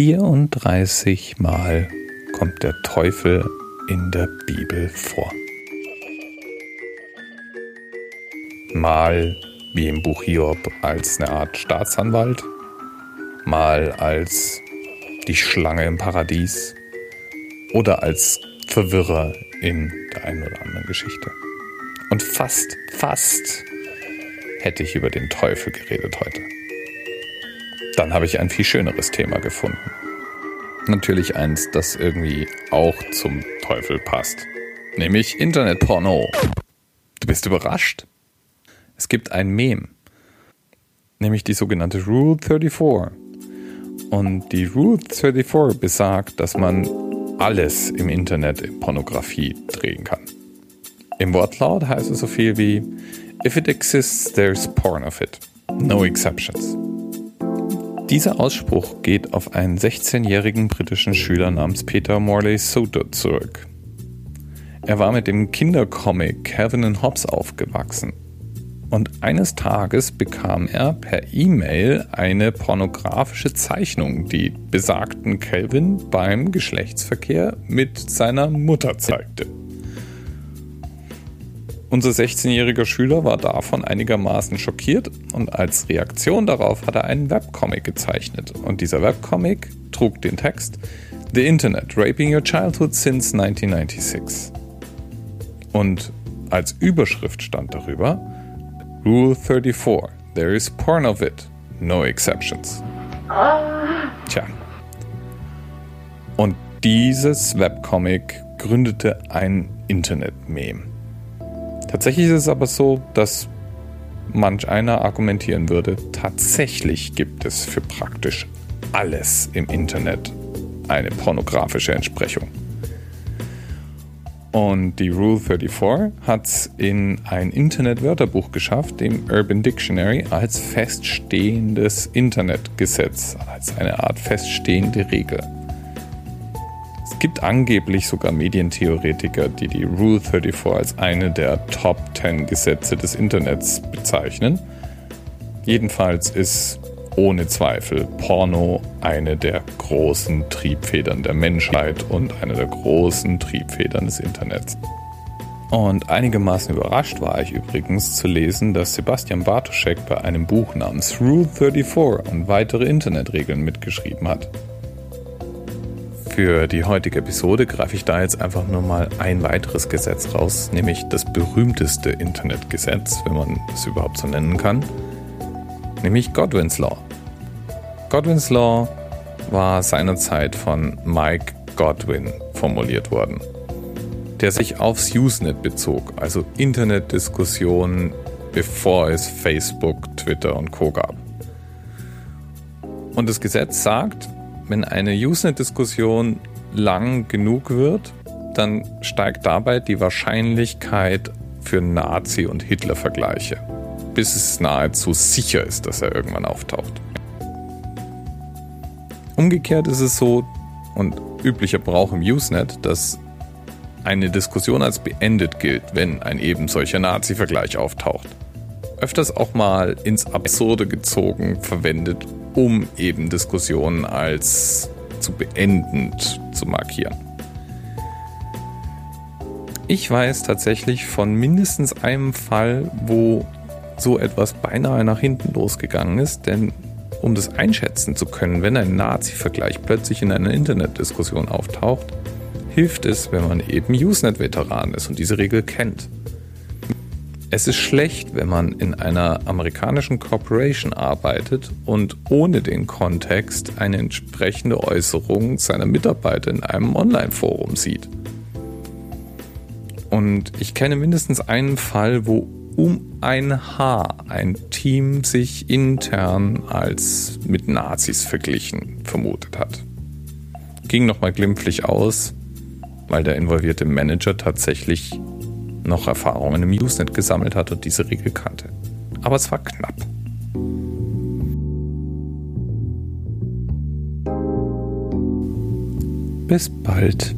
34 Mal kommt der Teufel in der Bibel vor. Mal wie im Buch Hiob als eine Art Staatsanwalt, mal als die Schlange im Paradies oder als Verwirrer in der einen oder anderen Geschichte. Und fast, fast hätte ich über den Teufel geredet heute. Dann habe ich ein viel schöneres Thema gefunden. Natürlich eins, das irgendwie auch zum Teufel passt. Nämlich Internetporno. Du bist überrascht? Es gibt ein Mem. Nämlich die sogenannte Rule 34. Und die Rule 34 besagt, dass man alles im Internet in Pornografie drehen kann. Im Wortlaut heißt es so viel wie If it exists, there's porn of it. No exceptions. Dieser Ausspruch geht auf einen 16-jährigen britischen Schüler namens Peter Morley Soto zurück. Er war mit dem Kindercomic Calvin and Hobbes aufgewachsen. Und eines Tages bekam er per E-Mail eine pornografische Zeichnung, die besagten Calvin beim Geschlechtsverkehr mit seiner Mutter zeigte. Unser 16-jähriger Schüler war davon einigermaßen schockiert und als Reaktion darauf hat er einen Webcomic gezeichnet. Und dieser Webcomic trug den Text The Internet, Raping Your Childhood Since 1996. Und als Überschrift stand darüber Rule 34, There is porn of it, no exceptions. Tja. Und dieses Webcomic gründete ein Internet-Meme. Tatsächlich ist es aber so, dass manch einer argumentieren würde, tatsächlich gibt es für praktisch alles im Internet eine pornografische Entsprechung. Und die Rule 34 hat es in ein Internet-Wörterbuch geschafft, dem Urban Dictionary, als feststehendes Internetgesetz, als eine Art feststehende Regel gibt angeblich sogar Medientheoretiker, die die Rule 34 als eine der Top 10 Gesetze des Internets bezeichnen. Jedenfalls ist ohne Zweifel Porno eine der großen Triebfedern der Menschheit und eine der großen Triebfedern des Internets. Und einigermaßen überrascht war ich übrigens zu lesen, dass Sebastian Bartoschek bei einem Buch namens Rule 34 und weitere Internetregeln mitgeschrieben hat. Für die heutige Episode greife ich da jetzt einfach nur mal ein weiteres Gesetz raus, nämlich das berühmteste Internetgesetz, wenn man es überhaupt so nennen kann, nämlich Godwin's Law. Godwin's Law war seinerzeit von Mike Godwin formuliert worden, der sich aufs Usenet bezog, also Internetdiskussionen, bevor es Facebook, Twitter und Co gab. Und das Gesetz sagt, wenn eine Usenet-Diskussion lang genug wird, dann steigt dabei die Wahrscheinlichkeit für Nazi- und Hitler-Vergleiche, bis es nahezu sicher ist, dass er irgendwann auftaucht. Umgekehrt ist es so, und üblicher Brauch im Usenet, dass eine Diskussion als beendet gilt, wenn ein eben solcher Nazi-Vergleich auftaucht. Öfters auch mal ins Absurde gezogen verwendet um eben Diskussionen als zu beendend zu markieren. Ich weiß tatsächlich von mindestens einem Fall, wo so etwas beinahe nach hinten losgegangen ist, denn um das einschätzen zu können, wenn ein Nazi-Vergleich plötzlich in einer Internetdiskussion auftaucht, hilft es, wenn man eben Usenet-Veteran ist und diese Regel kennt. Es ist schlecht, wenn man in einer amerikanischen Corporation arbeitet und ohne den Kontext eine entsprechende Äußerung seiner Mitarbeiter in einem Online-Forum sieht. Und ich kenne mindestens einen Fall, wo um ein Haar ein Team sich intern als mit Nazis verglichen vermutet hat. Ging nochmal glimpflich aus, weil der involvierte Manager tatsächlich noch Erfahrungen im Usenet gesammelt hat und diese Regel kannte. Aber es war knapp. Bis bald.